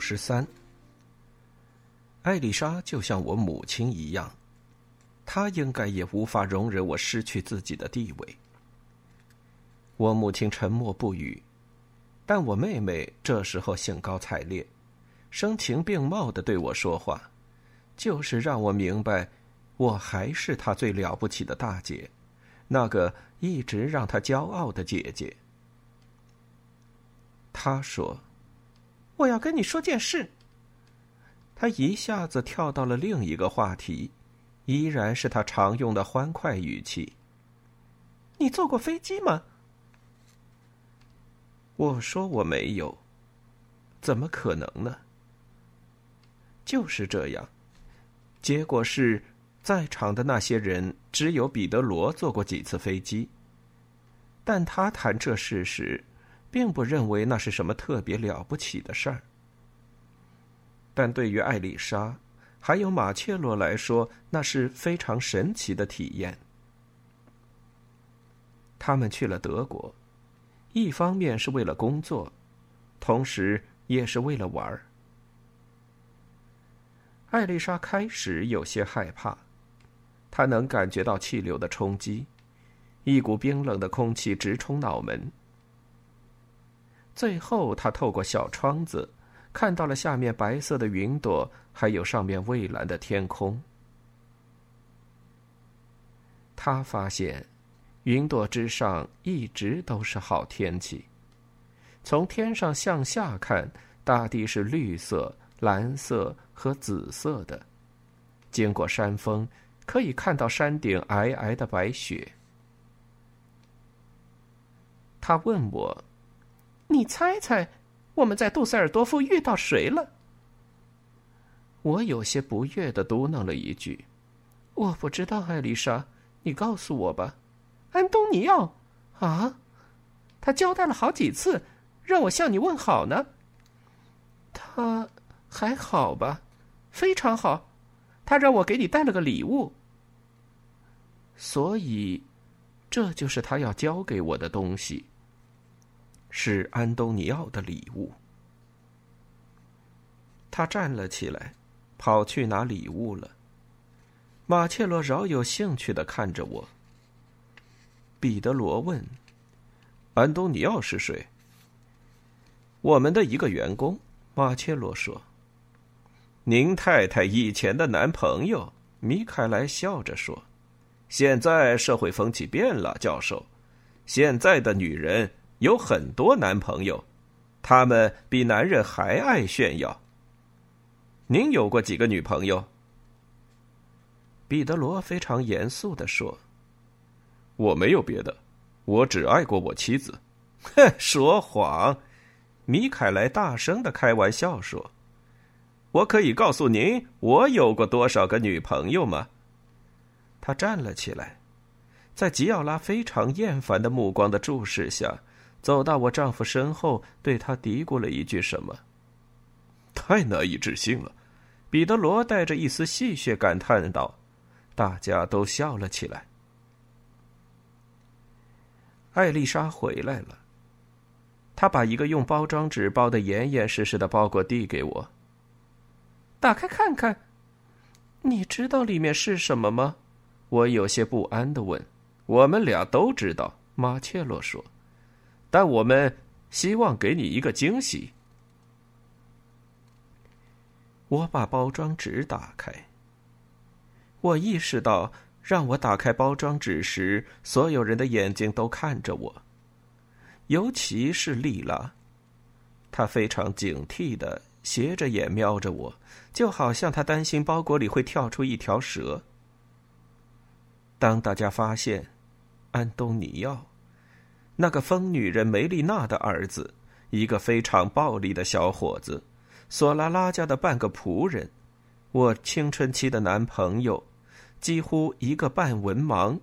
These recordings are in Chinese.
十三，艾丽莎就像我母亲一样，她应该也无法容忍我失去自己的地位。我母亲沉默不语，但我妹妹这时候兴高采烈、声情并茂的对我说话，就是让我明白，我还是她最了不起的大姐，那个一直让她骄傲的姐姐。她说。我要跟你说件事。他一下子跳到了另一个话题，依然是他常用的欢快语气。你坐过飞机吗？我说我没有。怎么可能呢？就是这样。结果是，在场的那些人只有彼得罗坐过几次飞机，但他谈这事时。并不认为那是什么特别了不起的事儿，但对于艾丽莎还有马切罗来说，那是非常神奇的体验。他们去了德国，一方面是为了工作，同时也是为了玩儿。艾丽莎开始有些害怕，她能感觉到气流的冲击，一股冰冷的空气直冲脑门。最后，他透过小窗子，看到了下面白色的云朵，还有上面蔚蓝的天空。他发现，云朵之上一直都是好天气。从天上向下看，大地是绿色、蓝色和紫色的。经过山峰，可以看到山顶皑皑的白雪。他问我。你猜猜，我们在杜塞尔多夫遇到谁了？我有些不悦的嘟囔了一句：“我不知道，艾丽莎，你告诉我吧。”安东尼奥啊，他交代了好几次，让我向你问好呢。他还好吧？非常好。他让我给你带了个礼物，所以这就是他要交给我的东西。是安东尼奥的礼物。他站了起来，跑去拿礼物了。马切罗饶有兴趣的看着我。彼得罗问：“安东尼奥是谁？”我们的一个员工。马切罗说：“您太太以前的男朋友。”米凯莱笑着说：“现在社会风气变了，教授。现在的女人。”有很多男朋友，他们比男人还爱炫耀。您有过几个女朋友？彼得罗非常严肃的说：“我没有别的，我只爱过我妻子。”哼，说谎！米凯莱大声的开玩笑说：“我可以告诉您，我有过多少个女朋友吗？”他站了起来，在吉奥拉非常厌烦的目光的注视下。走到我丈夫身后，对他嘀咕了一句什么。太难以置信了，彼得罗带着一丝戏谑感叹道。大家都笑了起来。艾丽莎回来了，她把一个用包装纸包的严严实实的包裹递给我。打开看看，你知道里面是什么吗？我有些不安的问。我们俩都知道，马切洛说。但我们希望给你一个惊喜。我把包装纸打开。我意识到，让我打开包装纸时，所有人的眼睛都看着我，尤其是丽拉。他非常警惕的斜着眼瞄着我，就好像他担心包裹里会跳出一条蛇。当大家发现，安东尼奥，那个疯女人梅丽娜的儿子，一个非常暴力的小伙子，索拉拉家的半个仆人，我青春期的男朋友，几乎一个半文盲。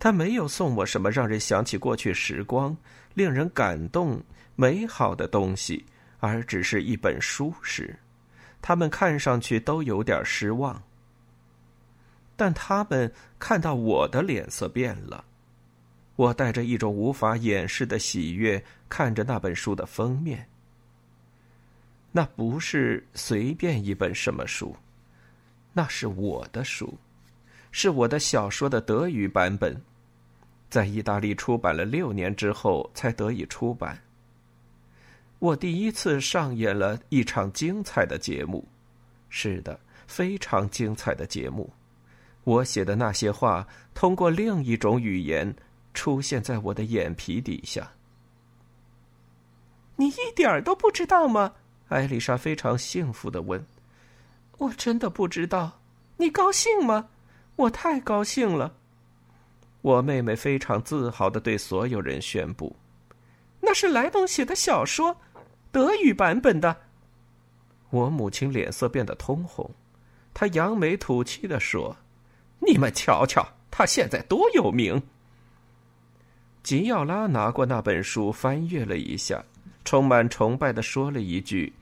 他没有送我什么让人想起过去时光、令人感动、美好的东西，而只是一本书时，他们看上去都有点失望。但他们看到我的脸色变了，我带着一种无法掩饰的喜悦看着那本书的封面。那不是随便一本什么书，那是我的书，是我的小说的德语版本，在意大利出版了六年之后才得以出版。我第一次上演了一场精彩的节目，是的，非常精彩的节目。我写的那些话，通过另一种语言出现在我的眼皮底下。你一点儿都不知道吗？艾丽莎非常幸福的问。“我真的不知道。你高兴吗？我太高兴了。”我妹妹非常自豪的对所有人宣布：“那是莱东写的小说，德语版本的。”我母亲脸色变得通红，她扬眉吐气的说。你们瞧瞧，他现在多有名！吉奥拉拿过那本书，翻阅了一下，充满崇拜的说了一句：“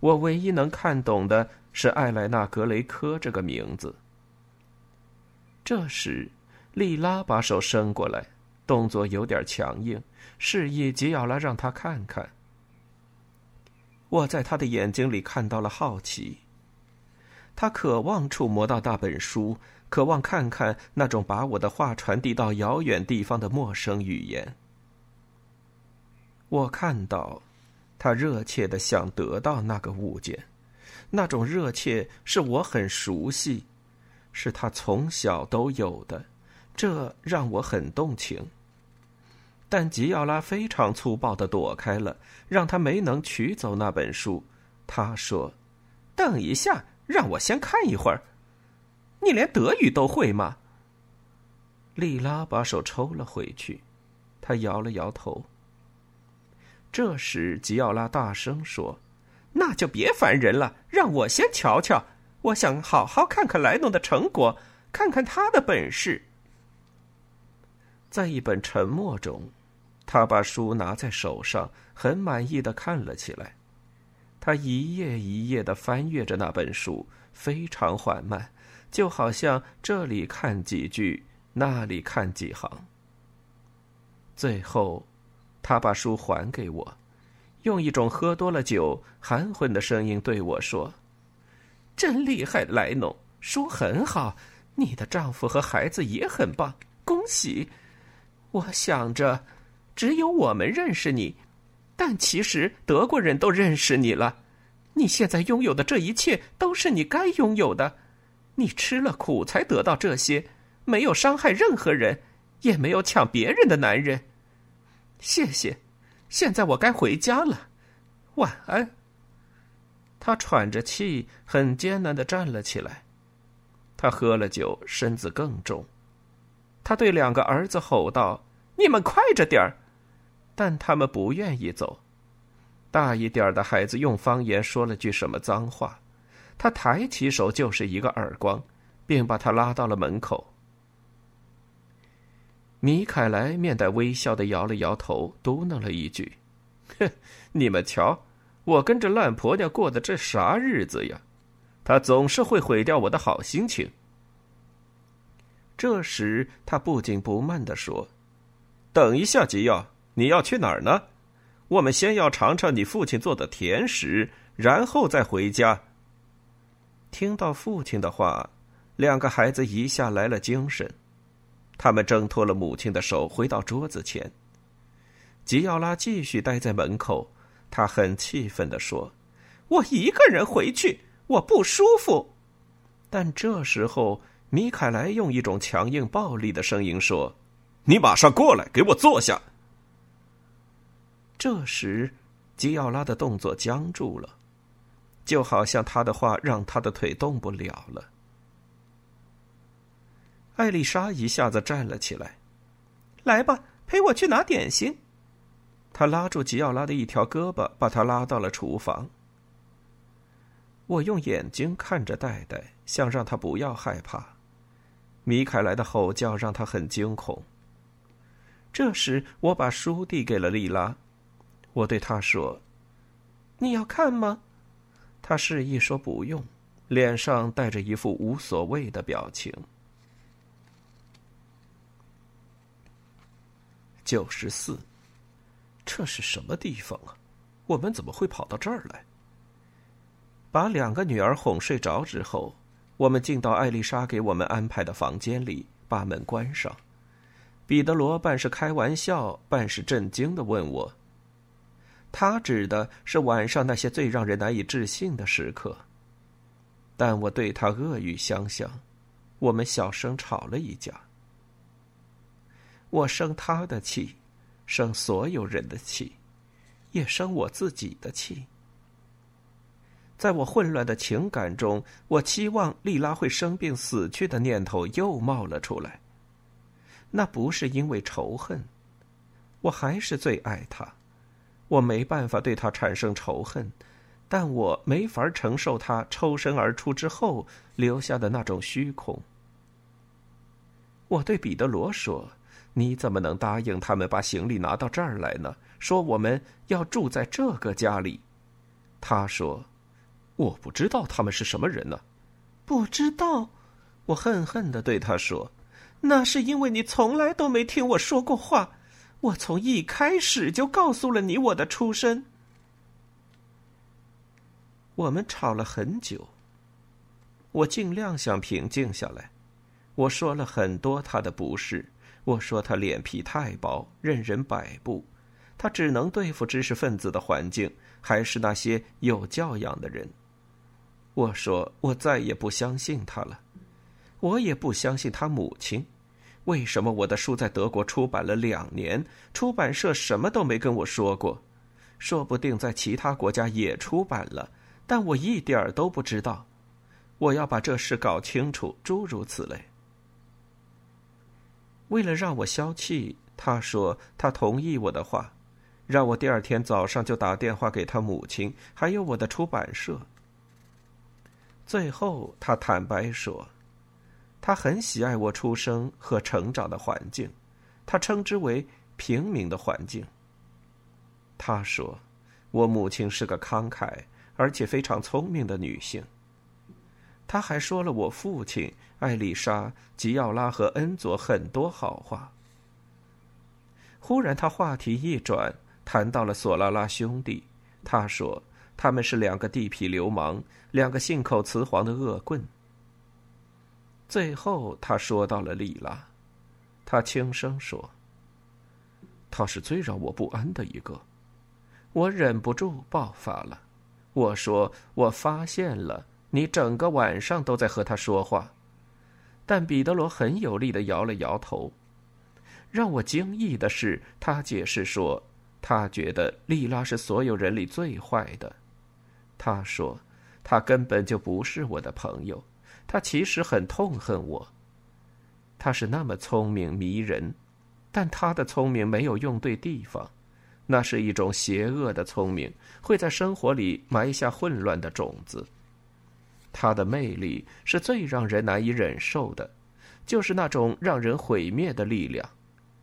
我唯一能看懂的是艾莱娜·格雷科这个名字。”这时，莉拉把手伸过来，动作有点强硬，示意吉奥拉让他看看。我在他的眼睛里看到了好奇，他渴望触摸到那本书。渴望看看那种把我的话传递到遥远地方的陌生语言。我看到，他热切的想得到那个物件，那种热切是我很熟悉，是他从小都有的，这让我很动情。但吉奥拉非常粗暴的躲开了，让他没能取走那本书。他说：“等一下，让我先看一会儿。”你连德语都会吗？莉拉把手抽了回去，她摇了摇头。这时，吉奥拉大声说：“那就别烦人了，让我先瞧瞧。我想好好看看莱农的成果，看看他的本事。”在一本沉默中，他把书拿在手上，很满意的看了起来。他一页一页的翻阅着那本书，非常缓慢。就好像这里看几句，那里看几行。最后，他把书还给我，用一种喝多了酒含混的声音对我说：“真厉害，莱农，书很好，你的丈夫和孩子也很棒，恭喜！我想着，只有我们认识你，但其实德国人都认识你了。你现在拥有的这一切，都是你该拥有的。”你吃了苦才得到这些，没有伤害任何人，也没有抢别人的男人。谢谢，现在我该回家了，晚安。他喘着气，很艰难的站了起来。他喝了酒，身子更重。他对两个儿子吼道：“你们快着点儿！”但他们不愿意走。大一点的孩子用方言说了句什么脏话。他抬起手就是一个耳光，并把他拉到了门口。米凯莱面带微笑的摇了摇头，嘟囔了一句：“哼，你们瞧，我跟着烂婆娘过的这啥日子呀？她总是会毁掉我的好心情。”这时，他不紧不慢的说：“等一下，吉奥，你要去哪儿呢？我们先要尝尝你父亲做的甜食，然后再回家。”听到父亲的话，两个孩子一下来了精神，他们挣脱了母亲的手，回到桌子前。吉奥拉继续待在门口，他很气愤地说：“我一个人回去，我不舒服。”但这时候，米凯莱用一种强硬暴力的声音说：“你马上过来，给我坐下。”这时，吉奥拉的动作僵住了，就好像他的话让他的腿动不了了。艾丽莎一下子站了起来，“来吧，陪我去拿点心。”他拉住吉奥拉的一条胳膊，把他拉到了厨房。我用眼睛看着戴戴，想让他不要害怕。米凯莱的吼叫让他很惊恐。这时，我把书递给了丽拉，我对他说：“你要看吗？”他示意说不用，脸上带着一副无所谓的表情。九十四，这是什么地方啊？我们怎么会跑到这儿来？把两个女儿哄睡着之后，我们进到艾丽莎给我们安排的房间里，把门关上。彼得罗半是开玩笑，半是震惊的问我：“他指的是晚上那些最让人难以置信的时刻。”但我对他恶语相向，我们小声吵了一架。我生他的气，生所有人的气，也生我自己的气。在我混乱的情感中，我期望莉拉会生病死去的念头又冒了出来。那不是因为仇恨，我还是最爱她，我没办法对他产生仇恨，但我没法承受他抽身而出之后留下的那种虚空。我对彼得罗说：“你怎么能答应他们把行李拿到这儿来呢？说我们要住在这个家里。”他说。我不知道他们是什么人呢，不知道。我恨恨的对他说：“那是因为你从来都没听我说过话。我从一开始就告诉了你我的出身。”我们吵了很久。我尽量想平静下来。我说了很多他的不是。我说他脸皮太薄，任人摆布，他只能对付知识分子的环境，还是那些有教养的人。我说：“我再也不相信他了，我也不相信他母亲。为什么我的书在德国出版了两年，出版社什么都没跟我说过？说不定在其他国家也出版了，但我一点儿都不知道。我要把这事搞清楚。诸如此类。为了让我消气，他说他同意我的话，让我第二天早上就打电话给他母亲，还有我的出版社。”最后，他坦白说，他很喜爱我出生和成长的环境，他称之为平民的环境。他说，我母亲是个慷慨而且非常聪明的女性。他还说了我父亲艾丽莎、吉奥拉和恩佐很多好话。忽然，他话题一转，谈到了索拉拉兄弟。他说。他们是两个地痞流氓，两个信口雌黄的恶棍。最后，他说到了莉拉，他轻声说：“他是最让我不安的一个。”我忍不住爆发了，我说：“我发现了，你整个晚上都在和他说话。”但彼得罗很有力的摇了摇头。让我惊异的是，他解释说，他觉得莉拉是所有人里最坏的。他说：“他根本就不是我的朋友，他其实很痛恨我。他是那么聪明迷人，但他的聪明没有用对地方，那是一种邪恶的聪明，会在生活里埋下混乱的种子。他的魅力是最让人难以忍受的，就是那种让人毁灭的力量，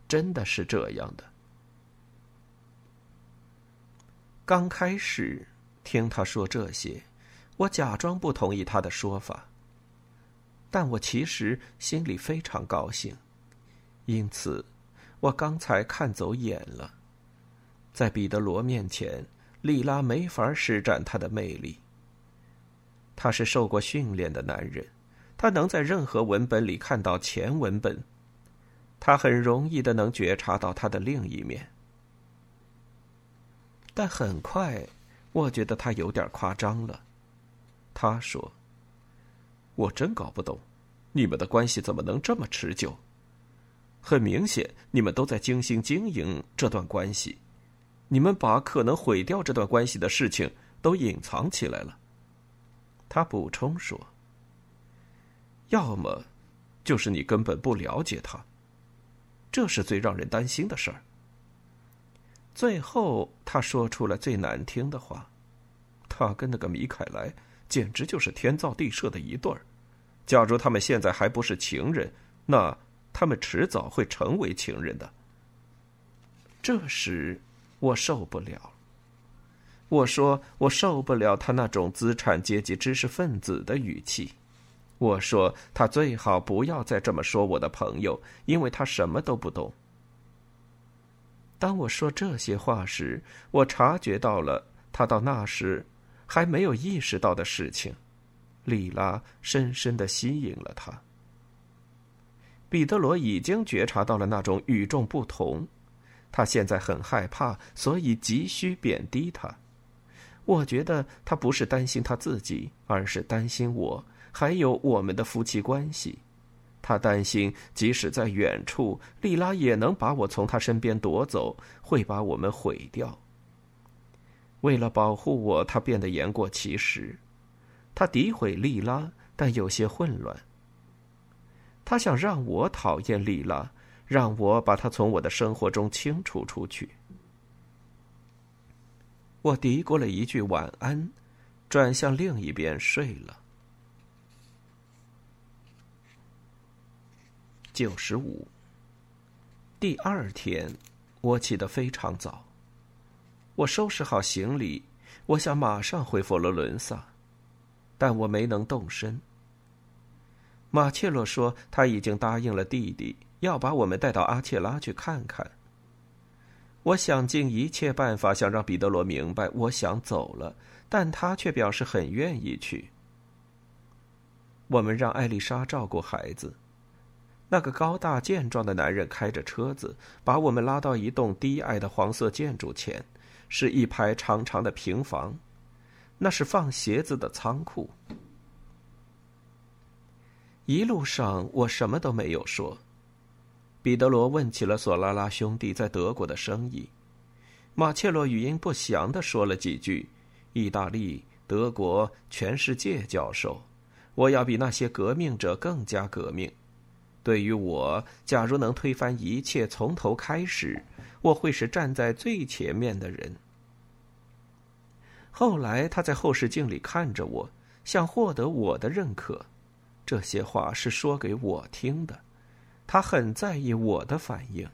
真的是这样的。刚开始。”听他说这些，我假装不同意他的说法。但我其实心里非常高兴，因此，我刚才看走眼了。在彼得罗面前，莉拉没法施展她的魅力。他是受过训练的男人，他能在任何文本里看到前文本，他很容易的能觉察到他的另一面。但很快。我觉得他有点夸张了，他说：“我真搞不懂，你们的关系怎么能这么持久？很明显，你们都在精心经营这段关系。你们把可能毁掉这段关系的事情都隐藏起来了。他补充说：“要么，就是你根本不了解他，这是最让人担心的事儿。”最后，他说出了最难听的话：“他跟那个米凯莱简直就是天造地设的一对儿。假如他们现在还不是情人，那他们迟早会成为情人的。”这时，我受不了。我说我受不了他那种资产阶级知识分子的语气。我说他最好不要再这么说我的朋友，因为他什么都不懂。当我说这些话时，我察觉到了他到那时还没有意识到的事情。莉拉深深的吸引了他。彼得罗已经觉察到了那种与众不同，他现在很害怕，所以急需贬低他。我觉得他不是担心他自己，而是担心我，还有我们的夫妻关系。他担心，即使在远处，莉拉也能把我从他身边夺走，会把我们毁掉。为了保护我，他变得言过其实。他诋毁莉拉，但有些混乱。他想让我讨厌莉拉，让我把她从我的生活中清除出去。我嘀咕了一句晚安，转向另一边睡了。九十五。第二天，我起得非常早。我收拾好行李，我想马上回佛罗伦萨，但我没能动身。马切洛说他已经答应了弟弟，要把我们带到阿切拉去看看。我想尽一切办法想让彼得罗明白我想走了，但他却表示很愿意去。我们让艾丽莎照顾孩子。那个高大健壮的男人开着车子，把我们拉到一栋低矮的黄色建筑前，是一排长长的平房，那是放鞋子的仓库。一路上我什么都没有说。彼得罗问起了索拉拉兄弟在德国的生意，马切洛语音不详的说了几句：“意大利、德国、全世界教授，我要比那些革命者更加革命。对于我，假如能推翻一切，从头开始，我会是站在最前面的人。”后来他在后视镜里看着我，想获得我的认可。这些话是说给我听的。他很在意我的反应。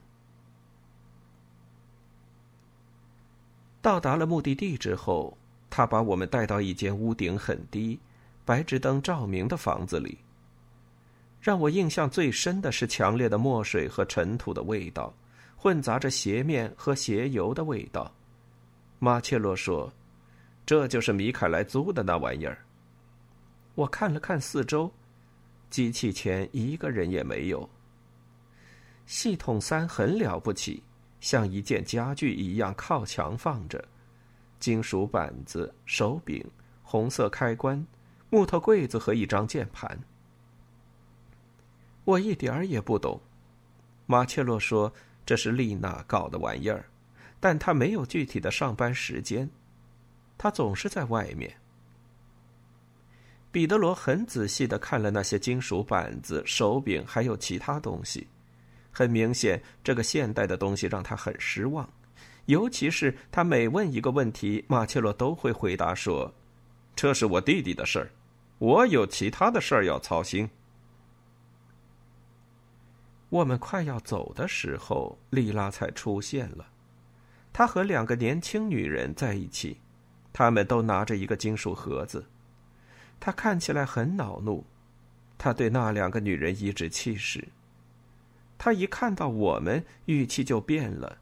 到达了目的地之后，他把我们带到一间屋顶很低、白炽灯照明的房子里。让我印象最深的是强烈的墨水和尘土的味道，混杂着鞋面和鞋油的味道。马切洛说：“这就是米凯莱租的那玩意儿。”我看了看四周，机器前一个人也没有。系统三很了不起，像一件家具一样靠墙放着，金属板子、手柄、红色开关、木头柜子和一张键盘。我一点儿也不懂。马切洛说这是丽娜搞的玩意儿，但他没有具体的上班时间，他总是在外面。彼得罗很仔细的看了那些金属板子、手柄，还有其他东西。很明显，这个现代的东西让他很失望，尤其是他每问一个问题，马切洛都会回答说：“这是我弟弟的事儿，我有其他的事儿要操心。”我们快要走的时候，莉拉才出现了，她和两个年轻女人在一起，他们都拿着一个金属盒子，她看起来很恼怒，她对那两个女人颐指气使。他一看到我们，语气就变了。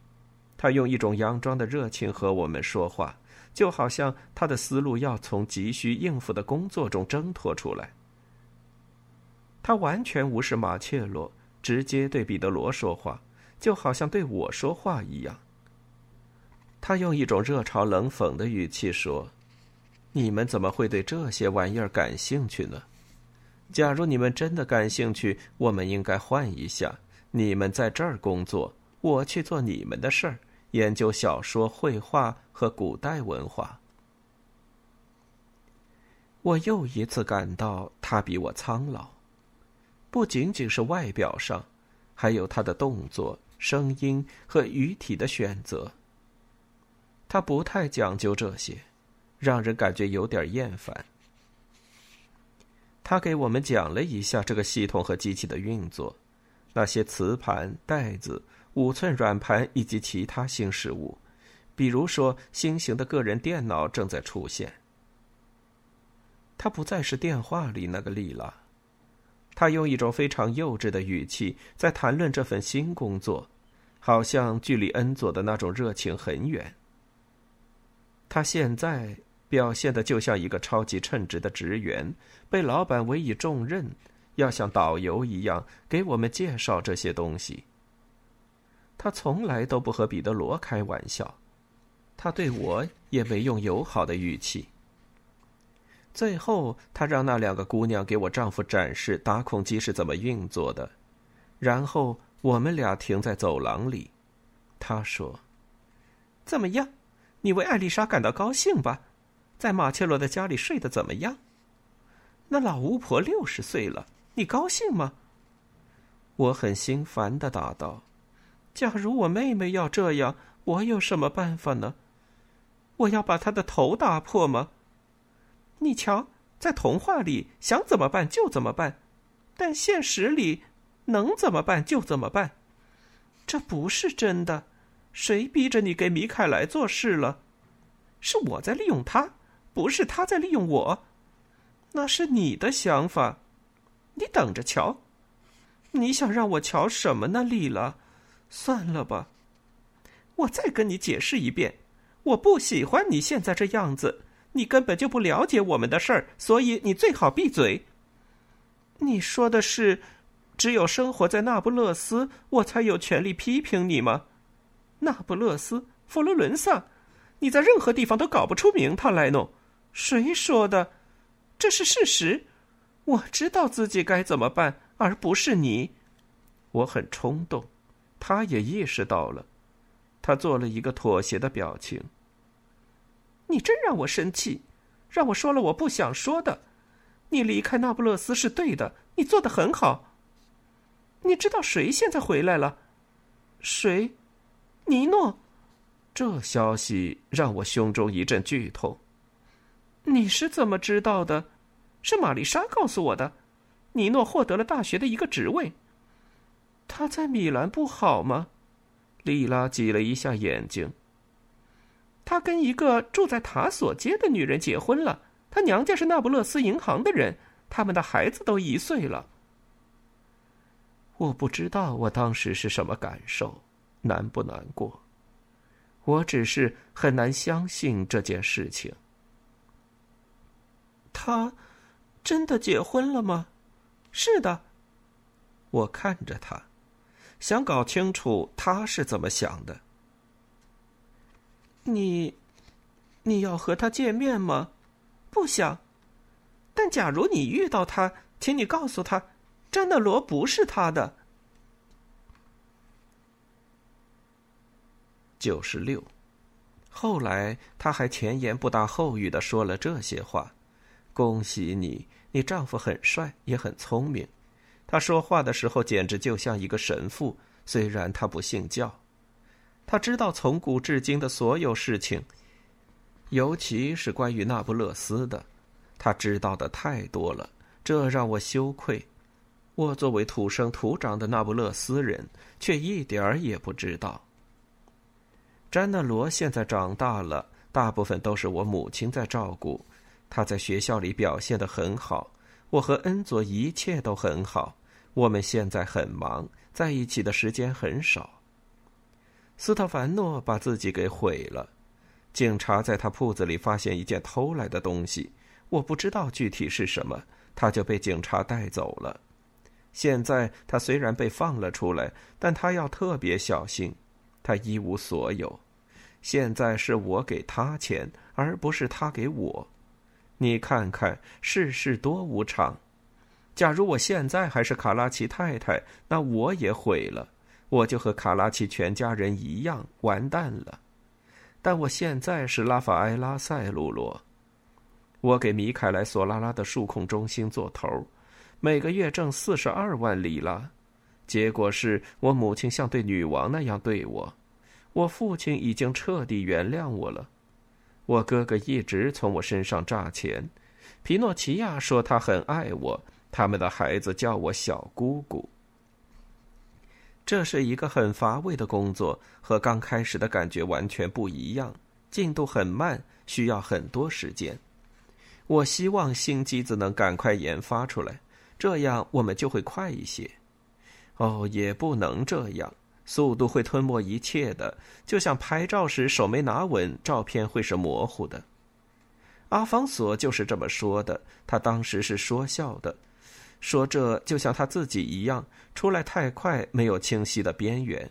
他用一种佯装的热情和我们说话，就好像他的思路要从急需应付的工作中挣脱出来。他完全无视马切洛，直接对彼得罗说话，就好像对我说话一样。他用一种热嘲冷讽的语气说：“你们怎么会对这些玩意儿感兴趣呢？假如你们真的感兴趣，我们应该换一下。”你们在这儿工作，我去做你们的事儿，研究小说、绘画和古代文化。我又一次感到他比我苍老，不仅仅是外表上，还有他的动作、声音和语体的选择。他不太讲究这些，让人感觉有点厌烦。他给我们讲了一下这个系统和机器的运作，那些磁盘、袋子、五寸软盘以及其他新事物，比如说新型的个人电脑正在出现。他不再是电话里那个丽拉，他用一种非常幼稚的语气在谈论这份新工作，好像距离恩佐的那种热情很远。他现在表现的就像一个超级称职的职员，被老板委以重任，要像导游一样给我们介绍这些东西。他从来都不和彼得罗开玩笑，他对我也没用友好的语气。最后，他让那两个姑娘给我丈夫展示打孔机是怎么运作的，然后我们俩停在走廊里。他说：“怎么样？你为艾丽莎感到高兴吧？在马切罗的家里睡得怎么样？那老巫婆六十岁了，你高兴吗？”我很心烦的答道：“假如我妹妹要这样，我有什么办法呢？我要把她的头打破吗？”你瞧，在童话里想怎么办就怎么办，但现实里能怎么办就怎么办。这不是真的，谁逼着你给米凯莱做事了？是我在利用他，不是他在利用我。那是你的想法，你等着瞧。你想让我瞧什么呢，丽拉？算了吧，我再跟你解释一遍，我不喜欢你现在这样子。你根本就不了解我们的事儿，所以你最好闭嘴。你说的是，只有生活在那不勒斯，我才有权利批评你吗？那不勒斯、佛罗伦萨，你在任何地方都搞不出名堂来弄。谁说的？这是事实。我知道自己该怎么办，而不是你。我很冲动，他也意识到了，他做了一个妥协的表情。你真让我生气，让我说了我不想说的。你离开那不勒斯是对的，你做的很好。你知道谁现在回来了？谁？尼诺。这消息让我胸中一阵剧痛。你是怎么知道的？是玛丽莎告诉我的。尼诺获得了大学的一个职位。他在米兰不好吗？莉拉挤了一下眼睛。他跟一个住在塔索街的女人结婚了，他娘家是那不勒斯银行的人，他们的孩子都一岁了。我不知道我当时是什么感受，难不难过？我只是很难相信这件事情。他真的结婚了吗？是的。我看着他，想搞清楚他是怎么想的。你，你要和他见面吗？不想。但假如你遇到他，请你告诉他，詹德罗不是他的。九十六。后来他还前言不搭后语的说了这些话：“恭喜你，你丈夫很帅，也很聪明。他说话的时候简直就像一个神父，虽然他不信教。”他知道从古至今的所有事情，尤其是关于那不勒斯的，他知道的太多了，这让我羞愧。我作为土生土长的那不勒斯人，却一点儿也不知道。詹纳罗现在长大了，大部分都是我母亲在照顾。他在学校里表现的很好，我和恩佐一切都很好。我们现在很忙，在一起的时间很少。斯特凡诺把自己给毁了。警察在他铺子里发现一件偷来的东西，我不知道具体是什么，他就被警察带走了。现在他虽然被放了出来，但他要特别小心。他一无所有。现在是我给他钱，而不是他给我。你看看世事多无常。假如我现在还是卡拉奇太太，那我也毁了。我就和卡拉奇全家人一样完蛋了。但我现在是拉法埃拉·塞鲁罗，我给米凯莱·索拉拉的数控中心做头，每个月挣四十二万里拉。结果是我母亲像对女王那样对我，我父亲已经彻底原谅我了，我哥哥一直从我身上榨钱，皮诺奇亚说他很爱我，他们的孩子叫我小姑姑。这是一个很乏味的工作，和刚开始的感觉完全不一样，进度很慢，需要很多时间。我希望新机子能赶快研发出来，这样我们就会快一些。哦，也不能这样，速度会吞没一切的，就像拍照时手没拿稳，照片会是模糊的。阿方索就是这么说的，他当时是说笑的，说这就像他自己一样，出来太快，没有清晰的边缘。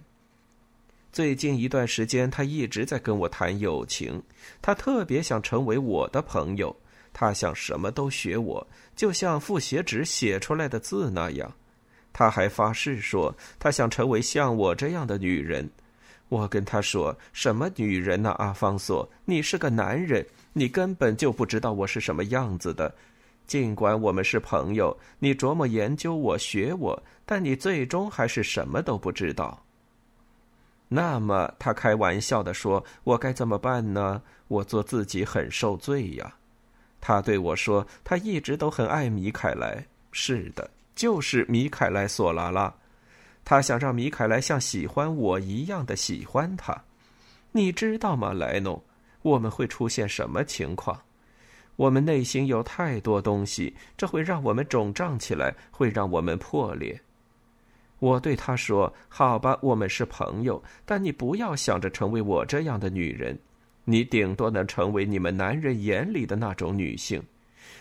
最近一段时间，他一直在跟我谈友情，他特别想成为我的朋友，他想什么都学我，就像复写纸写出来的字那样。他还发誓说，他想成为像我这样的女人。我跟他说：“什么女人呢？阿方索，你是个男人，你根本就不知道我是什么样子的。尽管我们是朋友，你琢磨研究我、学我，但你最终还是什么都不知道。”那么，他开玩笑的说：“我该怎么办呢？我做自己很受罪呀。”他对我说：“他一直都很爱米凯莱。”是的。就是米凯莱·索拉拉，他想让米凯莱像喜欢我一样的喜欢他。你知道吗，莱农？我们会出现什么情况？我们内心有太多东西，这会让我们肿胀起来，会让我们破裂。我对他说：“好吧，我们是朋友，但你不要想着成为我这样的女人，你顶多能成为你们男人眼里的那种女性。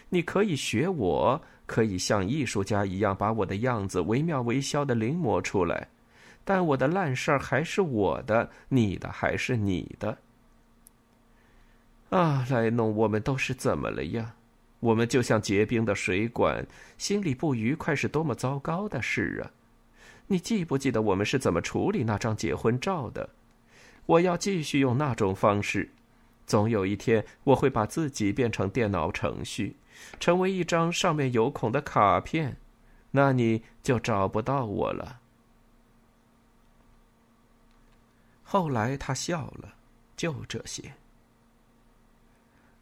你可以学我。”可以像艺术家一样把我的样子惟妙惟肖的临摹出来，但我的烂事儿还是我的，你的还是你的。啊，莱农，我们都是怎么了呀？我们就像结冰的水管，心里不愉快是多么糟糕的事啊！你记不记得我们是怎么处理那张结婚照的？我要继续用那种方式。总有一天，我会把自己变成电脑程序。成为一张上面有孔的卡片，那你就找不到我了。后来他笑了，就这些。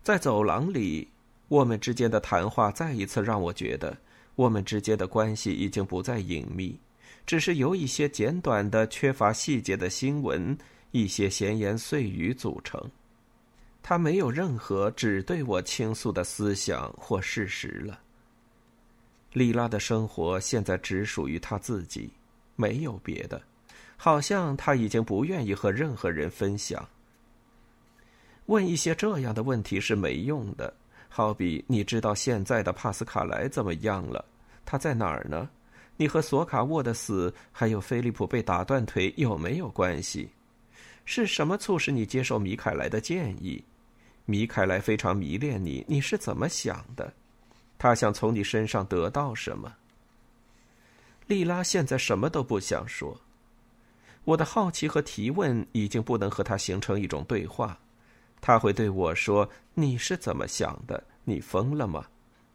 在走廊里，我们之间的谈话再一次让我觉得，我们之间的关系已经不再隐秘，只是由一些简短的、缺乏细节的新闻、一些闲言碎语组成。他没有任何只对我倾诉的思想或事实了。莉拉的生活现在只属于他自己，没有别的，好像他已经不愿意和任何人分享。问一些这样的问题是没用的，好比你知道现在的帕斯卡莱怎么样了？他在哪儿呢？你和索卡沃的死，还有菲利普被打断腿有没有关系？是什么促使你接受米凯莱的建议？米凯莱非常迷恋你，你是怎么想的？他想从你身上得到什么？莉拉现在什么都不想说。我的好奇和提问已经不能和他形成一种对话。他会对我说：“你是怎么想的？你疯了吗？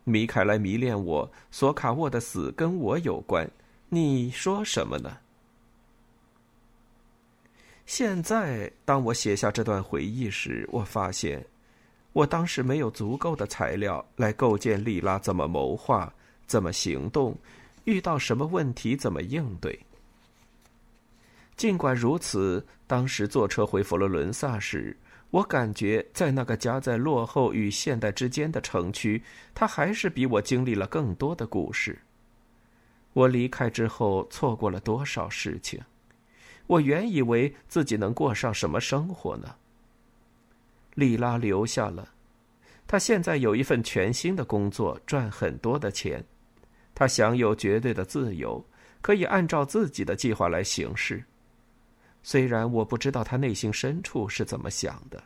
米凯莱迷恋我，索卡沃的死跟我有关。你说什么呢？”现在，当我写下这段回忆时，我发现。我当时没有足够的材料来构建莉拉怎么谋划、怎么行动、遇到什么问题怎么应对。尽管如此，当时坐车回佛罗伦萨时，我感觉在那个夹在落后与现代之间的城区，他还是比我经历了更多的故事。我离开之后，错过了多少事情？我原以为自己能过上什么生活呢？莉拉留下了，她现在有一份全新的工作，赚很多的钱，她享有绝对的自由，可以按照自己的计划来行事。虽然我不知道他内心深处是怎么想的，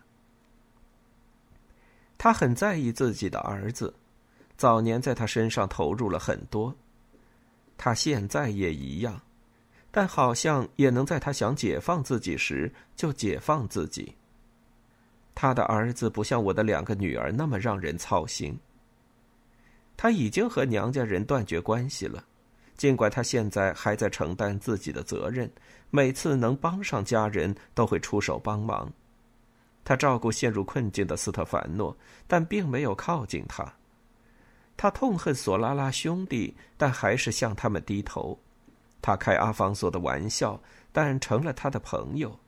他很在意自己的儿子，早年在他身上投入了很多，他现在也一样。但好像也能在他想解放自己时就解放自己。他的儿子不像我的两个女儿那么让人操心。他已经和娘家人断绝关系了，尽管他现在还在承担自己的责任，每次能帮上家人都会出手帮忙。他照顾陷入困境的斯特凡诺，但并没有靠近他。他痛恨索拉拉兄弟，但还是向他们低头。他开阿方索的玩笑，但成了他的朋友。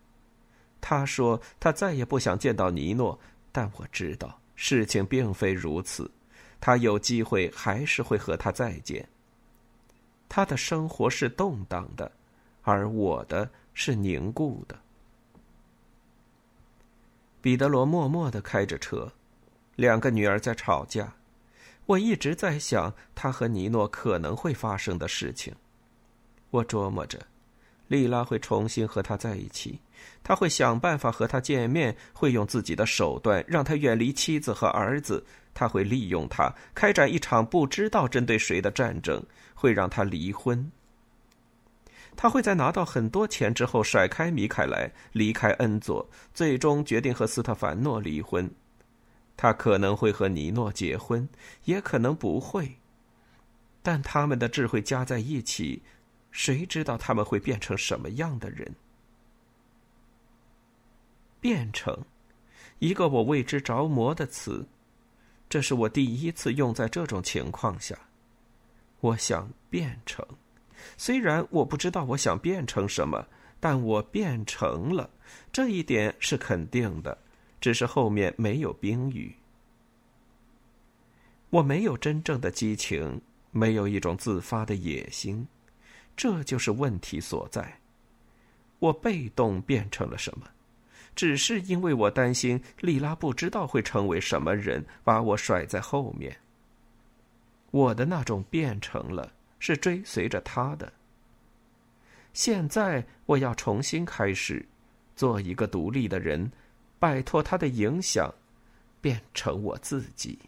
他说：“他再也不想见到尼诺，但我知道事情并非如此。他有机会还是会和他再见。他的生活是动荡的，而我的是凝固的。”彼得罗默默的开着车，两个女儿在吵架。我一直在想他和尼诺可能会发生的事情。我琢磨着。莉拉会重新和他在一起，他会想办法和他见面，会用自己的手段让他远离妻子和儿子，他会利用他开展一场不知道针对谁的战争，会让他离婚。他会在拿到很多钱之后甩开米凯莱，离开恩佐，最终决定和斯特凡诺离婚。他可能会和尼诺结婚，也可能不会，但他们的智慧加在一起。谁知道他们会变成什么样的人？变成，一个我为之着魔的词，这是我第一次用在这种情况下。我想变成，虽然我不知道我想变成什么，但我变成了，这一点是肯定的。只是后面没有宾语。我没有真正的激情，没有一种自发的野心。这就是问题所在。我被动变成了什么？只是因为我担心莉拉不知道会成为什么人，把我甩在后面。我的那种变成了，是追随着他的。现在我要重新开始，做一个独立的人，摆脱他的影响，变成我自己。